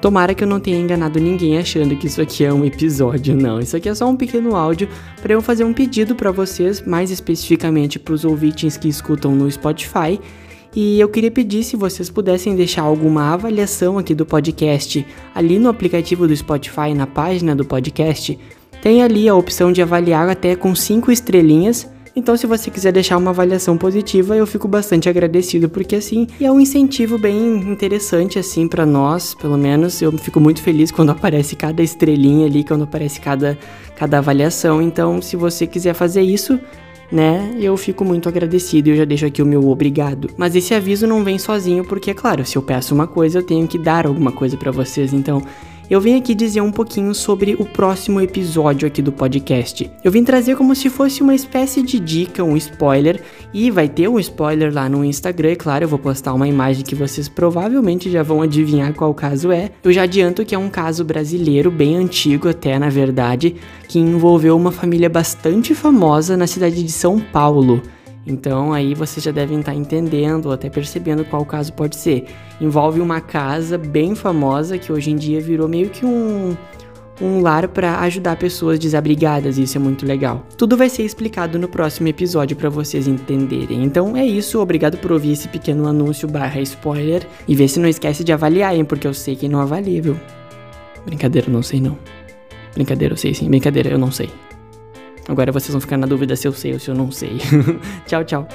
Tomara que eu não tenha enganado ninguém achando que isso aqui é um episódio, não. Isso aqui é só um pequeno áudio para eu fazer um pedido para vocês, mais especificamente para os ouvintes que escutam no Spotify. E eu queria pedir se vocês pudessem deixar alguma avaliação aqui do podcast ali no aplicativo do Spotify, na página do podcast. Tem ali a opção de avaliar até com 5 estrelinhas então, se você quiser deixar uma avaliação positiva, eu fico bastante agradecido, porque assim é um incentivo bem interessante assim para nós, pelo menos. Eu fico muito feliz quando aparece cada estrelinha ali, quando aparece cada, cada avaliação. Então, se você quiser fazer isso, né? Eu fico muito agradecido e eu já deixo aqui o meu obrigado. Mas esse aviso não vem sozinho, porque, é claro, se eu peço uma coisa, eu tenho que dar alguma coisa para vocês. Então, eu vim aqui dizer um pouquinho sobre o próximo episódio aqui do podcast. Eu vim trazer como se fosse uma espécie de dica, um spoiler, e vai ter um spoiler lá no Instagram, claro, eu vou postar uma imagem que vocês provavelmente já vão adivinhar qual caso é. Eu já adianto que é um caso brasileiro, bem antigo até, na verdade, que envolveu uma família bastante famosa na cidade de São Paulo. Então aí vocês já devem estar entendendo ou até percebendo qual caso pode ser. Envolve uma casa bem famosa que hoje em dia virou meio que um, um lar para ajudar pessoas desabrigadas, isso é muito legal. Tudo vai ser explicado no próximo episódio para vocês entenderem. Então é isso, obrigado por ouvir esse pequeno anúncio barra spoiler e vê se não esquece de avaliar, hein, porque eu sei que não avalia, viu? Brincadeira, não sei não. Brincadeira, eu sei sim. Brincadeira, eu não sei. Agora vocês vão ficar na dúvida se eu sei ou se eu não sei. tchau, tchau.